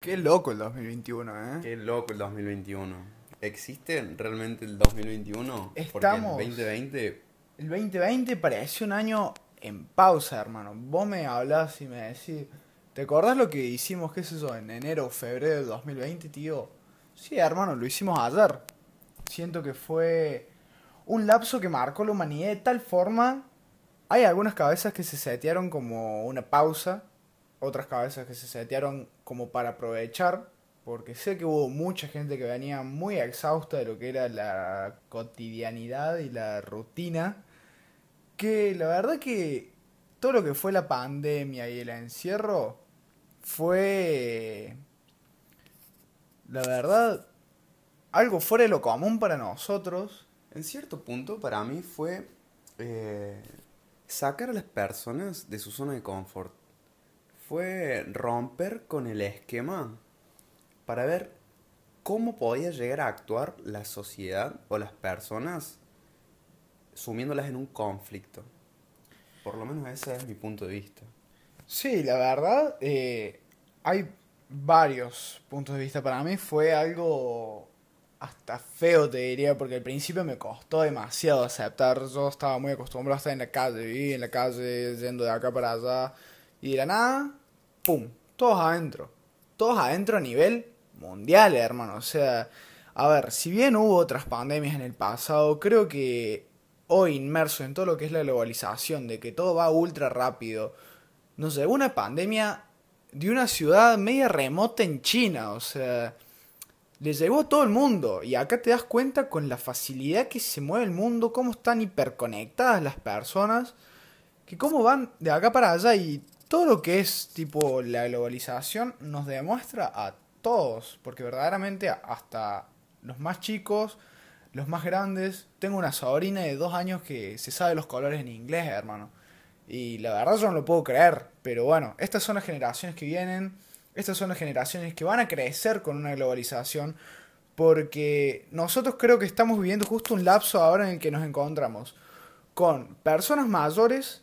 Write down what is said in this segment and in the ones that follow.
Qué loco el 2021, ¿eh? Qué loco el 2021. ¿Existe realmente el 2021? Porque Estamos- el 2020 El 2020 parece un año en pausa, hermano. Vos me hablás y me decís, ¿te acordás lo que hicimos, qué sé yo, en enero o febrero del 2020, tío? Sí, hermano, lo hicimos ayer. Siento que fue un lapso que marcó la humanidad de tal forma. Hay algunas cabezas que se setearon como una pausa, otras cabezas que se setearon como para aprovechar, porque sé que hubo mucha gente que venía muy exhausta de lo que era la cotidianidad y la rutina, que la verdad que todo lo que fue la pandemia y el encierro fue, la verdad, algo fuera de lo común para nosotros. En cierto punto, para mí fue eh, sacar a las personas de su zona de confort. Fue romper con el esquema para ver cómo podía llegar a actuar la sociedad o las personas sumiéndolas en un conflicto. Por lo menos ese es mi punto de vista. Sí, la verdad, eh, hay varios puntos de vista. Para mí fue algo hasta feo, te diría, porque al principio me costó demasiado aceptar. Yo estaba muy acostumbrado a estar en la calle, vivir en la calle, yendo de acá para allá. Y de la nada, ¡pum! Todos adentro. Todos adentro a nivel mundial, hermano. O sea, a ver, si bien hubo otras pandemias en el pasado, creo que hoy inmerso en todo lo que es la globalización, de que todo va ultra rápido, no sé, una pandemia de una ciudad media remota en China, o sea, le llegó a todo el mundo. Y acá te das cuenta con la facilidad que se mueve el mundo, cómo están hiperconectadas las personas, que cómo van de acá para allá y todo lo que es tipo la globalización nos demuestra a todos, porque verdaderamente hasta los más chicos, los más grandes, tengo una sobrina de dos años que se sabe los colores en inglés, hermano. Y la verdad yo no lo puedo creer. Pero bueno, estas son las generaciones que vienen. Estas son las generaciones que van a crecer con una globalización. Porque nosotros creo que estamos viviendo justo un lapso ahora en el que nos encontramos. Con personas mayores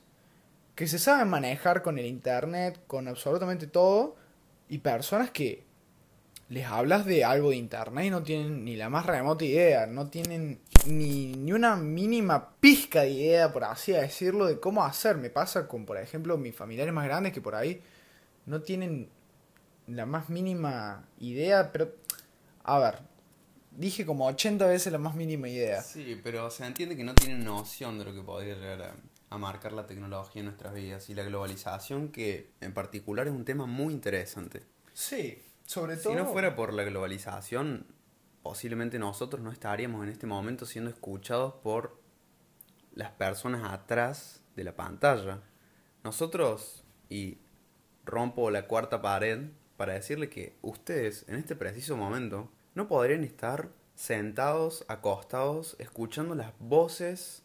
que se saben manejar con el internet, con absolutamente todo. Y personas que les hablas de algo de internet y no tienen ni la más remota idea, no tienen ni, ni una mínima pizca de idea, por así decirlo, de cómo hacer. Me pasa con, por ejemplo, mis familiares más grandes que por ahí no tienen la más mínima idea, pero, a ver, dije como 80 veces la más mínima idea. Sí, pero se entiende que no tienen noción de lo que podría llegar a, a marcar la tecnología en nuestras vidas y la globalización, que en particular es un tema muy interesante. Sí, sobre todo... Si no fuera por la globalización, posiblemente nosotros no estaríamos en este momento siendo escuchados por las personas atrás de la pantalla. Nosotros, y rompo la cuarta pared para decirle que ustedes en este preciso momento no podrían estar sentados, acostados, escuchando las voces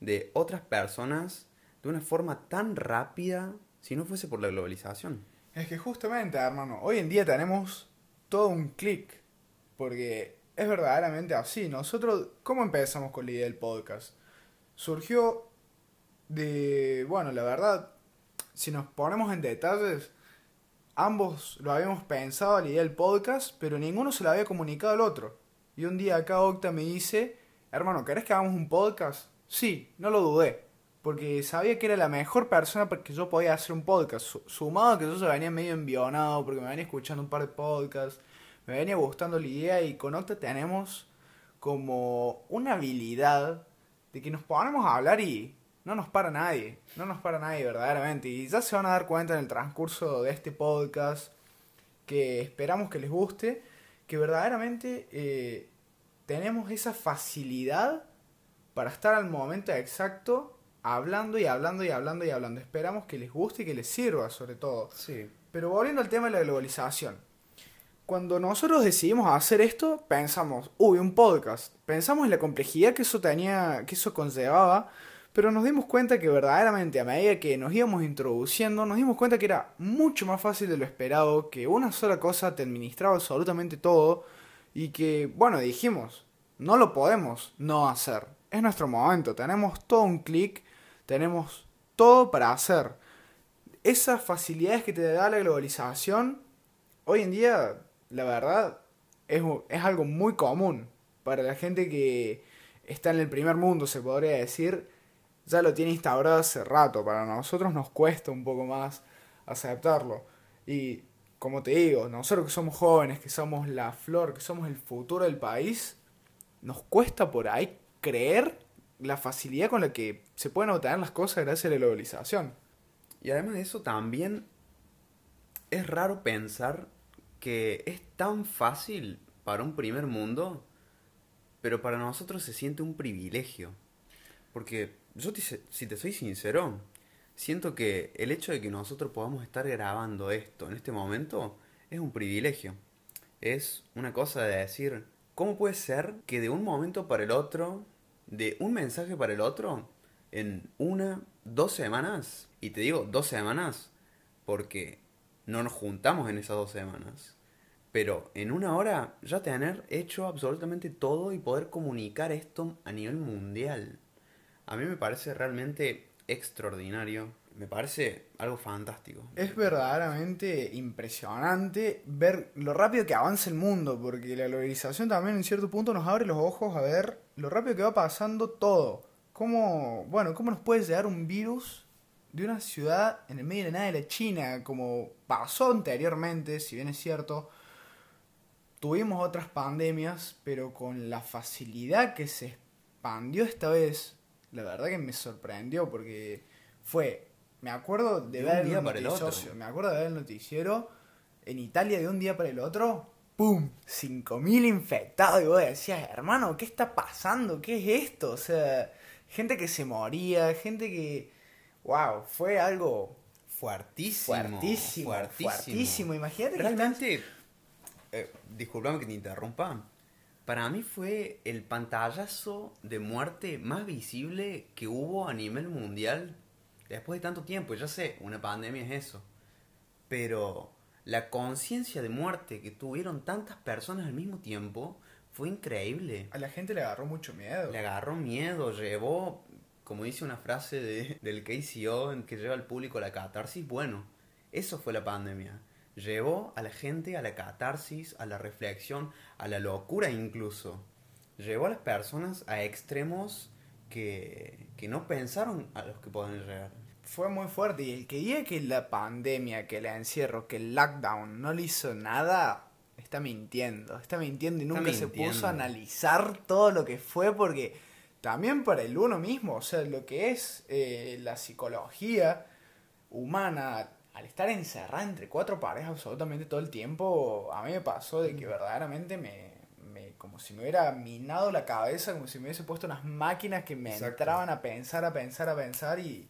de otras personas de una forma tan rápida si no fuese por la globalización. Es que justamente, hermano, hoy en día tenemos todo un clic. Porque es verdaderamente así. Nosotros, ¿cómo empezamos con la idea del podcast? Surgió de, bueno, la verdad, si nos ponemos en detalles, ambos lo habíamos pensado la idea del podcast, pero ninguno se lo había comunicado al otro. Y un día acá Octa me dice, hermano, ¿querés que hagamos un podcast? Sí, no lo dudé. Porque sabía que era la mejor persona para que yo podía hacer un podcast. Su- Sumado a que yo se venía medio envionado porque me venía escuchando un par de podcasts. Me venía gustando la idea y con Octa tenemos como una habilidad de que nos ponemos a hablar y no nos para nadie. No nos para nadie verdaderamente. Y ya se van a dar cuenta en el transcurso de este podcast que esperamos que les guste. Que verdaderamente eh, tenemos esa facilidad para estar al momento exacto hablando y hablando y hablando y hablando. Esperamos que les guste y que les sirva sobre todo. Sí. Pero volviendo al tema de la globalización. Cuando nosotros decidimos hacer esto, pensamos, uy, un podcast. Pensamos en la complejidad que eso tenía, que eso conllevaba, pero nos dimos cuenta que verdaderamente a medida que nos íbamos introduciendo, nos dimos cuenta que era mucho más fácil de lo esperado, que una sola cosa te administraba absolutamente todo y que, bueno, dijimos, no lo podemos no hacer. Es nuestro momento, tenemos todo un clic, tenemos todo para hacer. Esas facilidades que te da la globalización hoy en día, la verdad, es, es algo muy común para la gente que está en el primer mundo, se podría decir, ya lo tiene instaurado hace rato. Para nosotros nos cuesta un poco más aceptarlo. Y como te digo, nosotros que somos jóvenes, que somos la flor, que somos el futuro del país, nos cuesta por ahí creer la facilidad con la que se pueden obtener las cosas gracias a la globalización. Y además de eso también es raro pensar que es tan fácil para un primer mundo, pero para nosotros se siente un privilegio. Porque yo, si te soy sincero, siento que el hecho de que nosotros podamos estar grabando esto en este momento es un privilegio. Es una cosa de decir, ¿cómo puede ser que de un momento para el otro, de un mensaje para el otro, en una, dos semanas, y te digo dos semanas porque no nos juntamos en esas dos semanas, pero en una hora ya tener hecho absolutamente todo y poder comunicar esto a nivel mundial. A mí me parece realmente extraordinario, me parece algo fantástico. Es verdaderamente impresionante ver lo rápido que avanza el mundo, porque la globalización también en cierto punto nos abre los ojos a ver lo rápido que va pasando todo. Cómo, bueno, cómo nos puede llegar un virus de una ciudad en el medio de nada de la China, como pasó anteriormente, si bien es cierto. Tuvimos otras pandemias, pero con la facilidad que se expandió esta vez, la verdad que me sorprendió porque fue, me acuerdo de De un ver día el para el otro. me acuerdo de ver el noticiero en Italia de un día para el otro, ¡pum! 5.000 infectados y vos decías, hermano, ¿qué está pasando? ¿Qué es esto? O sea, gente que se moría, gente que, wow, fue algo Fuertísimo. fuertísimo, fuertísimo. Imagínate que estás- Realmente, eh, disculpame que te interrumpa. Para mí fue el pantallazo de muerte más visible que hubo a nivel mundial después de tanto tiempo. Ya sé, una pandemia es eso. Pero la conciencia de muerte que tuvieron tantas personas al mismo tiempo fue increíble. a la gente le agarró mucho miedo. Le agarró miedo, llevó, como dice una frase de, del KCO, en que lleva al público a la catarsis. Bueno, eso fue la pandemia. Llevó a la gente a la catarsis, a la reflexión, a la locura incluso. Llevó a las personas a extremos que, que no pensaron a los que pueden llegar. Fue muy fuerte y el que diga que la pandemia, que el encierro, que el lockdown no le hizo nada, está mintiendo. Está mintiendo y nunca se puso a analizar todo lo que fue porque también para el uno mismo, o sea, lo que es eh, la psicología humana, al estar encerrada entre cuatro paredes absolutamente todo el tiempo, a mí me pasó de que verdaderamente me, me como si me hubiera minado la cabeza, como si me hubiese puesto unas máquinas que me Exacto. entraban a pensar, a pensar, a pensar y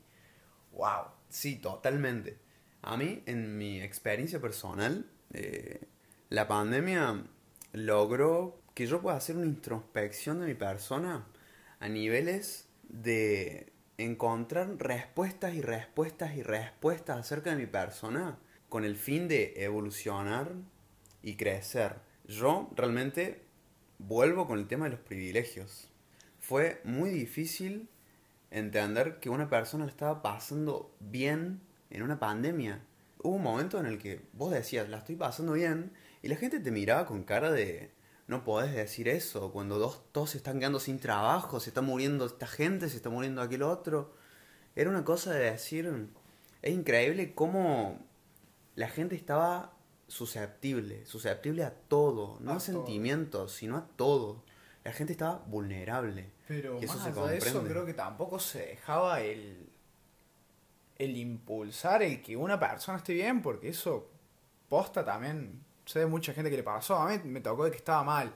wow. Sí, totalmente. A mí, en mi experiencia personal, eh, la pandemia logró que yo pueda hacer una introspección de mi persona a niveles de encontrar respuestas y respuestas y respuestas acerca de mi persona con el fin de evolucionar y crecer. Yo realmente vuelvo con el tema de los privilegios. Fue muy difícil entender que una persona le estaba pasando bien en una pandemia. Hubo un momento en el que vos decías, la estoy pasando bien, y la gente te miraba con cara de, no podés decir eso, cuando dos, todos se están quedando sin trabajo, se está muriendo esta gente, se está muriendo aquel otro. Era una cosa de decir, es increíble cómo la gente estaba susceptible, susceptible a todo, no A sentimientos, sino a todo. La gente estaba vulnerable. Pero Y eso más se allá de eso, creo que tampoco se dejaba el, el impulsar el que una persona esté bien, porque eso posta también. Sé de mucha gente que le pasó. A mí me tocó de que estaba mal.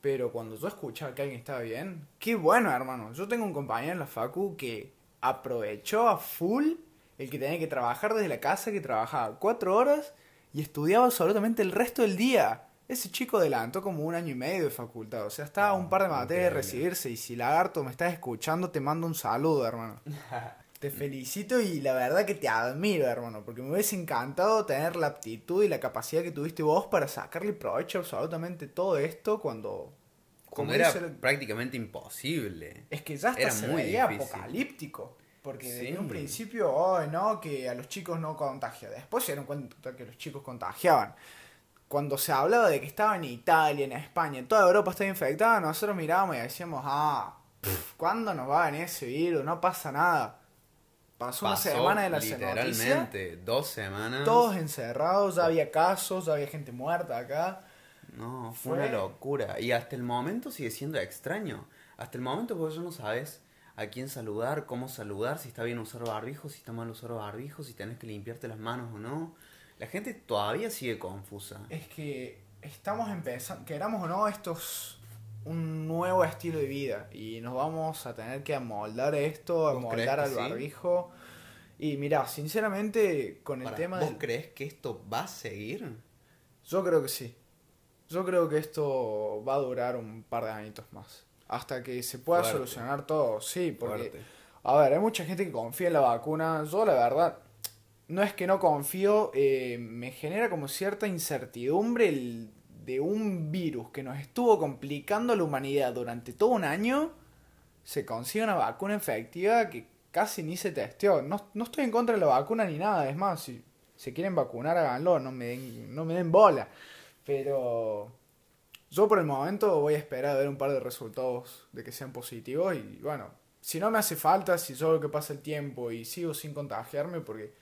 Pero cuando yo escuchaba que alguien estaba bien, qué bueno, hermano. Yo tengo un compañero en la Facu que aprovechó a full el que tenía que trabajar desde la casa, que trabajaba cuatro horas y estudiaba absolutamente el resto del día. Ese chico adelantó como un año y medio de facultad. O sea, estaba un par de materias de recibirse. Y si Lagarto me estás escuchando, te mando un saludo, hermano. Te felicito y la verdad que te admiro, hermano, porque me hubiese encantado tener la aptitud y la capacidad que tuviste vos para sacarle provecho absolutamente todo esto cuando... Como era el- prácticamente imposible. Es que ya hasta Era se muy veía apocalíptico. Porque Sí. desde un principio, oh, no, que a los chicos no contagia. Después se dieron cuenta que los chicos contagiaban. cuando se hablaba de que estaba en Italia, en España, en toda Europa estaba infectada, nosotros mirábamos y decíamos, ah, pff, ¿cuándo nos va a venir ese virus? No pasa nada. Pasó, una semana de la noticia, literalmente dos semanas. todos encerrados, ya había casos, ya había gente muerta acá. No, fue, Fue- una locura. Y hasta el momento sigue siendo extraño. Hasta el momento vos ya no sabes a quién saludar, cómo saludar, si está bien usar barbijo, si está mal usar barbijo, si tenés que limpiarte las manos o no. La gente todavía sigue confusa. Es que estamos empezando, queramos o no, esto es un nuevo estilo de vida y nos vamos a tener que amoldar esto, ¿Vos amoldar al sí? barbijo. Y mira, sinceramente, con el Pará, tema ¿Vos del- crees que esto va a seguir? Yo creo que sí. Yo creo que esto va a durar un par de añitos más. Hasta que se pueda Fuerte. solucionar todo. Sí, porque... Fuerte. A ver, hay mucha gente que confía en la vacuna. Yo la verdad, no es que no confío, eh, me genera como cierta incertidumbre el de un virus que nos estuvo complicando a la humanidad durante todo un año, se consigue una vacuna efectiva que casi ni se testeó. No, no estoy en contra de la vacuna ni nada, es más, si se quieren vacunar, háganlo, no me den, no me den bola. Pero yo por el momento voy a esperar a ver un par de resultados de que sean positivos y bueno, si no me hace falta, si solo que pasa el tiempo y sigo sin contagiarme porque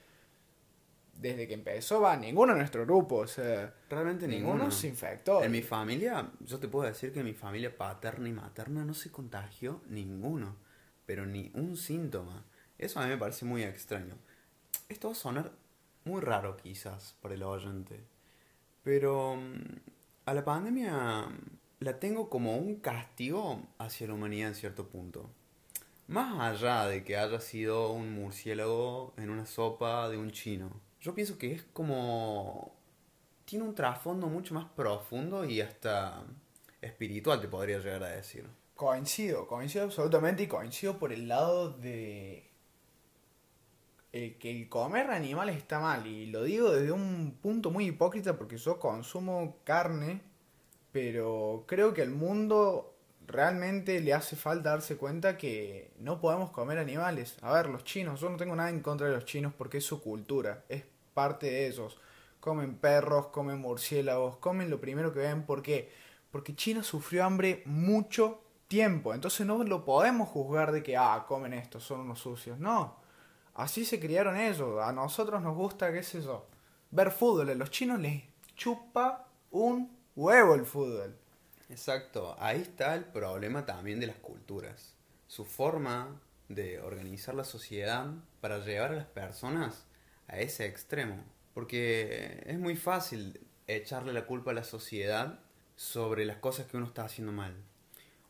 desde que empezó va ninguno de nuestro grupo, o sea, Realmente ninguno, ninguno. se infectó. En mi familia, yo te puedo decir que en mi familia paterna y materna no se contagió ninguno, pero ni un síntoma. Eso a mí me parece muy extraño. Esto va a sonar muy raro quizás para el oyente, pero mm, a la pandemia mm, la tengo como un castigo hacia la humanidad en cierto punto. Más allá de que haya sido un murciélago en una sopa de un chino, yo pienso que es como tiene un trasfondo mucho más profundo y hasta espiritual, te podría llegar a decir. Coincido, coincido absolutamente y coincido por el lado de el que el comer animales está mal y lo digo desde un punto muy hipócrita porque yo consumo carne, pero creo que al mundo realmente le hace falta darse cuenta que no podemos comer animales. A ver, los chinos, yo no tengo nada en contra de los chinos porque es su cultura, es parte de ellos. Comen perros, comen murciélagos, comen lo primero que ven, ¿por qué? Porque China sufrió hambre mucho tiempo, entonces no lo podemos juzgar de que, ah, comen esto, son unos sucios. No, así se criaron ellos. A nosotros nos gusta, qué sé yo, ver fútbol. A los chinos les chupa un huevo el fútbol. Exacto, ahí está el problema también de las culturas. Su forma de organizar la sociedad para llevar a las personas a ese extremo. Porque es muy fácil echarle la culpa a la sociedad sobre las cosas que uno está haciendo mal.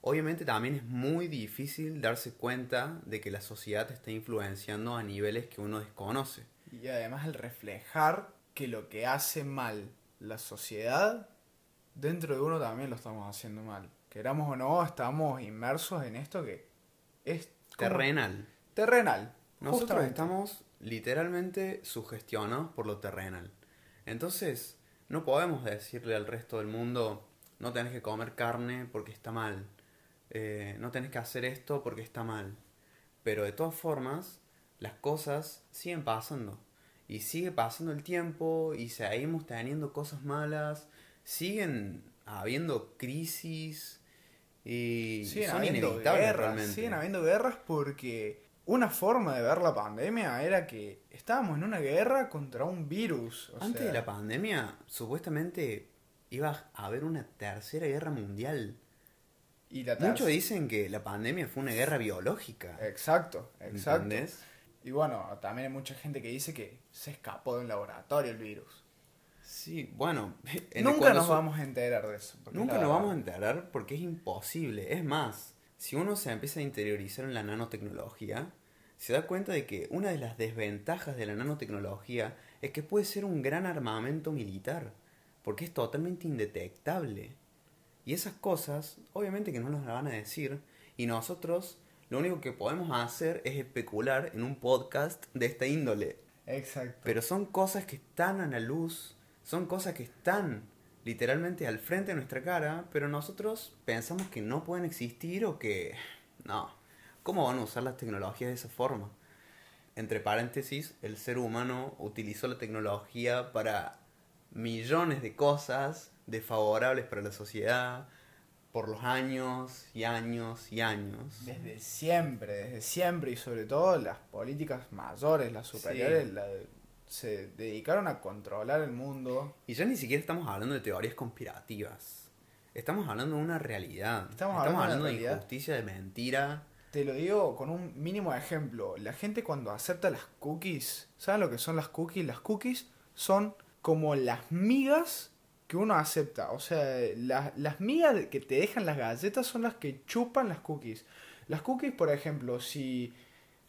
Obviamente también es muy difícil darse cuenta de que la sociedad te está influenciando a niveles que uno desconoce. Y además el reflejar que lo que hace mal la sociedad, dentro de uno también lo estamos haciendo mal. Queramos o no, estamos inmersos en esto que es Terrenal. terrenal. Nosotros justamente. estamos literalmente sugestionados por lo terrenal. Entonces, no podemos decirle al resto del mundo, no tenés que comer carne porque está mal, eh, no tenés que hacer esto porque está mal. Pero de todas formas, las cosas siguen pasando. Y sigue pasando el tiempo y seguimos teniendo cosas malas, siguen habiendo crisis y siguen son habiendo inevitables guerras, realmente. siguen habiendo guerras porque una forma de ver la pandemia era que estábamos en una guerra contra un virus. o Antes sea, de la pandemia, supuestamente iba a haber una tercera guerra mundial. Y la Muchos dicen que la pandemia fue una guerra biológica. Exacto, exacto. ¿Entendés? Y bueno, también hay mucha gente que dice que se escapó de un laboratorio el virus. Sí, bueno. en- Nunca nos su- vamos a enterar de eso. Nunca nos vamos a enterar porque es imposible. Es más, si uno se empieza a interiorizar en la nanotecnología, se da cuenta de que una de las desventajas de la nanotecnología es que puede ser un gran armamento militar, porque es totalmente indetectable. Y esas cosas, obviamente que no nos las van a decir, y nosotros lo único que podemos hacer es especular en un podcast de esta índole. Exacto. Pero son cosas que están a la luz, son cosas que están literalmente al frente de nuestra cara, pero nosotros pensamos que no pueden existir o que... No, ¿cómo van a usar las tecnologías de esa forma? Entre paréntesis, el ser humano utilizó la tecnología para millones de cosas desfavorables para la sociedad por los años y años y años. Desde siempre, desde siempre y sobre todo las políticas mayores, las superiores, Sí. la- se dedicaron a controlar el mundo. Y ya ni siquiera estamos hablando de teorías conspirativas. Estamos hablando de una realidad. Estamos hablando de hablando de injusticia, de mentira. Te lo digo con un mínimo ejemplo. La gente cuando acepta las cookies, ¿saben lo que son las cookies? Las cookies son como las migas que uno acepta. O sea, la- las migas que te dejan las galletas son las que chupan las cookies. Las cookies, por ejemplo, si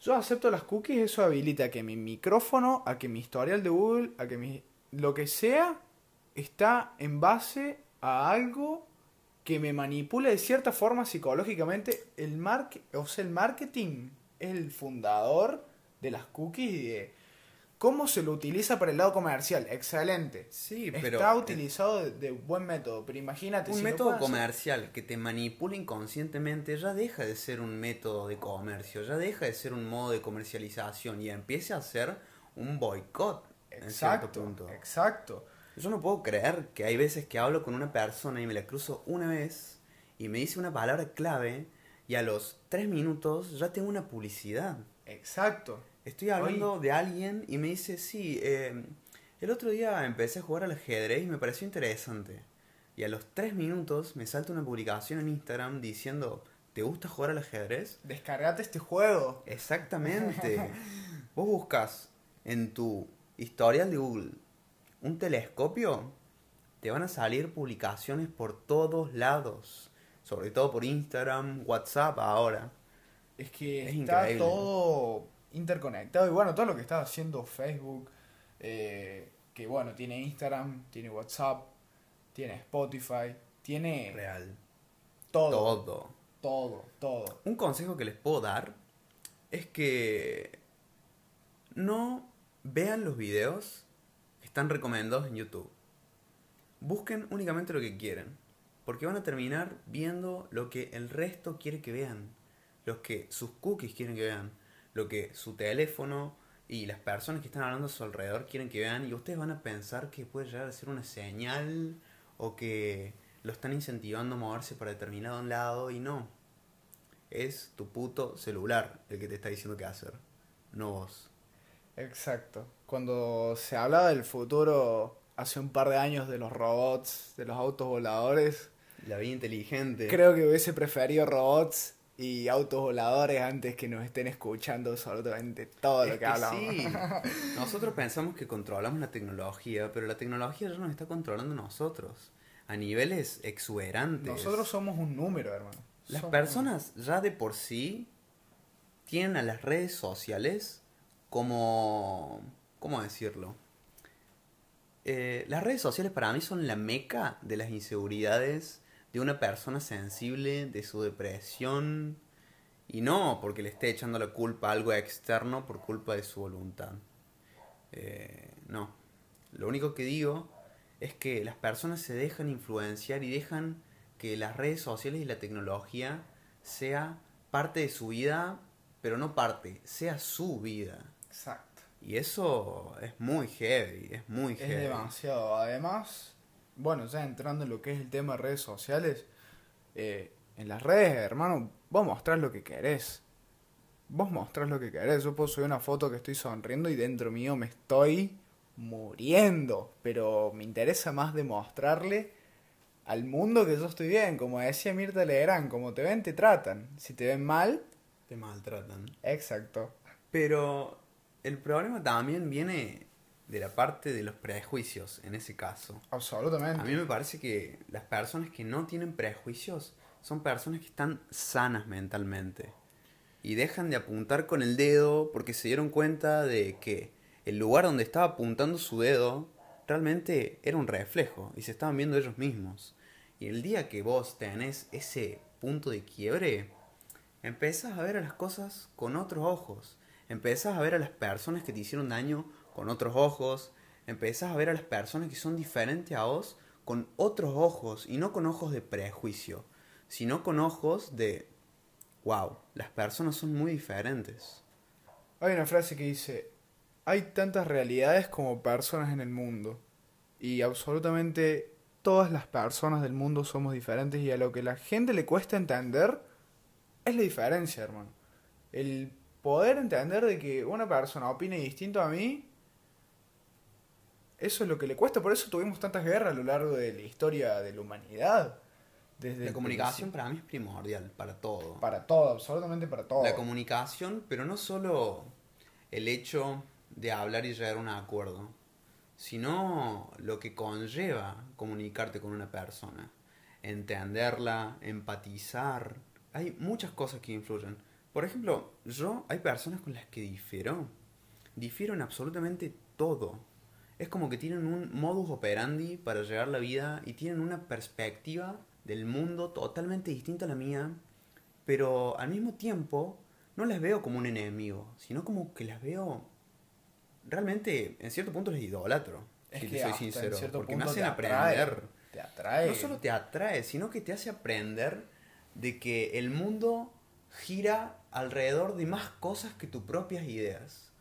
yo acepto las cookies, eso habilita que mi micrófono, a que mi historial de Google, a que mi, lo que sea, está en base a algo que me manipula de cierta forma psicológicamente. El, o sea, el marketing es el fundador de las cookies y de cómo se lo utiliza para el lado comercial. Excelente. Sí, pero Está eh, utilizado de, de buen método, pero imagínate un si método comercial que te manipula inconscientemente ya deja de ser un método de comercio, ya deja de ser un modo de comercialización y empieza a ser un boicot en cierto Exacto, punto. exacto. Yo no puedo creer que hay veces que hablo con una persona y me la cruzo una vez y me dice una palabra clave y a los tres minutos ya tengo una publicidad. Exacto. Estoy hablando de alguien y me dice, sí, eh, el otro día empecé a jugar al ajedrez y me pareció interesante. Y a los tres minutos me salta una publicación en Instagram diciendo, ¿te gusta jugar al ajedrez? Descargate este juego. Exactamente. Vos buscas en tu historial de Google un telescopio, te van a salir publicaciones por todos lados. Sobre todo por Instagram, WhatsApp ahora. Es que Es está increíble. todo interconectado. Y bueno, todo lo que está haciendo Facebook, eh, que bueno, tiene Instagram, tiene WhatsApp, tiene Spotify, tiene Real. todo, Todo. todo, todo. Un consejo que les puedo dar es que no vean los videos que están recomendados en YouTube. Busquen únicamente lo que quieren, porque van a terminar viendo lo que el resto quiere que vean, lo que sus cookies quieren que vean, lo que su teléfono y las personas que están hablando a su alrededor quieren que vean y ustedes van a pensar que puede llegar a ser una señal o que lo están incentivando a moverse para determinado lado y no. Es tu puto celular el que te está diciendo qué hacer, no vos. Exacto. Cuando se hablaba del futuro hace un par de años de los robots, de los autos voladores, La vida inteligente. creo que hubiese preferido robots y autos voladores antes que nos estén escuchando absolutamente todo Es lo que, que hablamos. sí. Nosotros pensamos que controlamos la tecnología, pero la tecnología ya nos está controlando a nosotros. A niveles exuberantes. Nosotros somos un número, hermano. Las Somos- personas ya de por sí tienen a las redes sociales como... ¿Cómo decirlo? Eh, las redes sociales para mí son la meca de las inseguridades de una persona sensible, de su depresión, y no porque le esté echando la culpa a algo externo por culpa de su voluntad. Eh, no. Lo único que digo es que las personas se dejan influenciar y dejan que las redes sociales y la tecnología sea parte de su vida, pero no parte, sea su vida. Exacto. Y eso es muy heavy, es muy Es heavy. demasiado. Además, bueno, ya entrando en lo que es el tema de redes sociales, eh, en las redes, hermano, vos mostrás lo que querés. Vos mostrás lo que querés. Yo puedo subir una foto que estoy sonriendo y dentro mío me estoy muriendo. Pero me interesa más demostrarle al mundo que yo estoy bien. Como decía Mirta Legrand, como te ven, te tratan. Si te ven mal, Te maltratan. exacto. Pero el problema también viene de la parte de los prejuicios en ese caso. Absolutamente. A mí me parece que las personas que no tienen prejuicios son personas que están sanas mentalmente. Y dejan de apuntar con el dedo porque se dieron cuenta de que el lugar donde estaba apuntando su dedo realmente era un reflejo y se estaban viendo ellos mismos. Y el día que vos tenés ese punto de quiebre, empezás a ver a las cosas con otros ojos. Empezás a ver a las personas que te hicieron daño con otros ojos. Empezás a ver a las personas que son diferentes a vos con otros ojos y no con ojos de prejuicio, sino con ojos de, wow, las personas son muy diferentes. Hay una frase que dice, hay tantas realidades como personas en el mundo. y absolutamente todas las personas del mundo somos diferentes y a lo que la gente le cuesta entender es la diferencia, hermano. El poder entender de que una persona opine distinto a mí, eso es lo que le cuesta, por eso tuvimos tantas guerras a lo largo de la historia de la humanidad. Desde La comunicación para mí es primordial, para todo. Para todo, absolutamente para todo. La comunicación, pero no solo el hecho de hablar y llegar a un acuerdo, sino lo que conlleva comunicarte con una persona, entenderla, empatizar. Hay muchas cosas que influyen. Por ejemplo, yo hay personas con las que difiero. Difiero en absolutamente todo. Es como que tienen un modus operandi para llegar la vida y tienen una perspectiva del mundo totalmente distinta a la mía, pero al mismo tiempo no las veo como un enemigo, sino como que las veo realmente en cierto punto les idolatro, Es si que te soy sincero, porque me hacen te atrae, aprender. Te atrae. No solo te atrae, sino que te hace aprender de que el mundo gira alrededor de más cosas que tus propias ideas.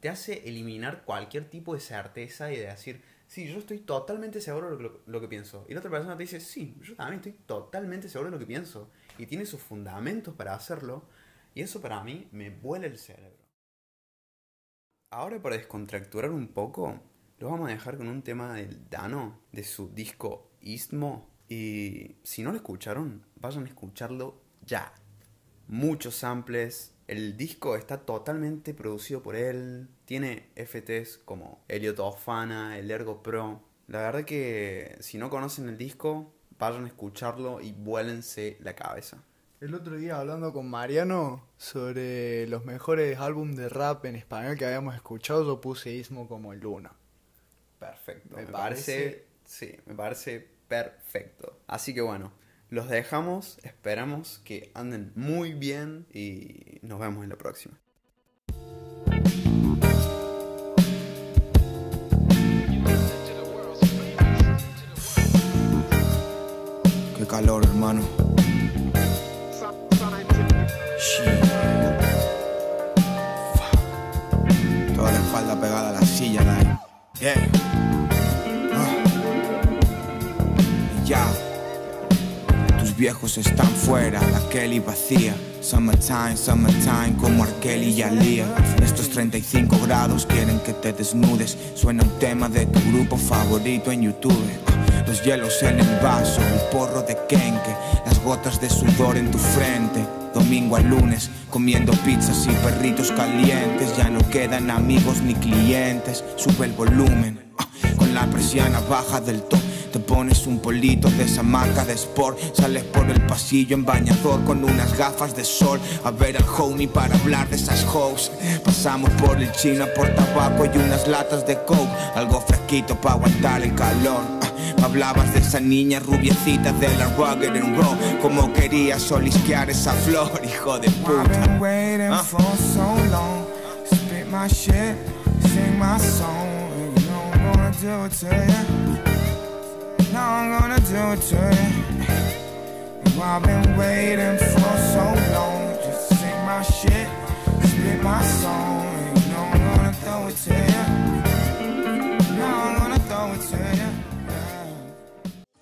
Te hace eliminar cualquier tipo de certeza y de decir, sí, yo estoy totalmente seguro de lo, que- pienso. Y la otra persona te dice, sí, yo también estoy totalmente seguro de lo que pienso. Y tiene sus fundamentos para hacerlo. Y eso para mí me vuela el cerebro. Ahora para descontracturar un poco, lo vamos a dejar con un tema del Dano, de su disco Istmo. Y si no lo escucharon, vayan a escucharlo ya. Muchos samples. El disco está totalmente producido por él. Tiene FTs como Elliot Ofana, el Ergo Pro. La verdad que si no conocen el disco, vayan a escucharlo y vuélense la cabeza. El otro día hablando con Mariano sobre los mejores álbumes de rap en español que habíamos escuchado, yo puse Ismo como el uno. Perfecto. Me Me, parece, sí, me parece perfecto. Así que bueno, los dejamos, esperamos que anden muy bien y nos vemos en la próxima. Qué calor, hermano. Toda la espalda pegada a la silla, like. Yeah. Viejos están fuera, la Kelly vacía. Summertime, summertime, como Arkeli y Alía. Estos 35 grados quieren que te desnudes. Suena un tema de tu grupo favorito en YouTube. Los hielos en el vaso, el porro de Kenke, las gotas de sudor en tu frente. Domingo a lunes, comiendo pizzas y perritos calientes. Ya no quedan amigos ni clientes. Sube el volumen, ah, con la persiana baja del top. Te pones un polito de esa marca de sport. Sales por el pasillo en bañador con unas gafas de sol. A ver al homie para hablar de esas hoes. Pasamos por el chino por tabaco y unas latas de coke. Algo fresquito para aguantar el calor. Ah, hablabas de esa niña rubiecita de la rugged and roll. Como querías olisquear esa flor, hijo de I've puta. been waiting Huh? for so long. Spit my shit, sing my song. And you I'm gonna do it to you. Now I'm gonna do it to you. I've been waiting for so long. Just sing my shit, spit my song. You know I'm gonna throw it to you.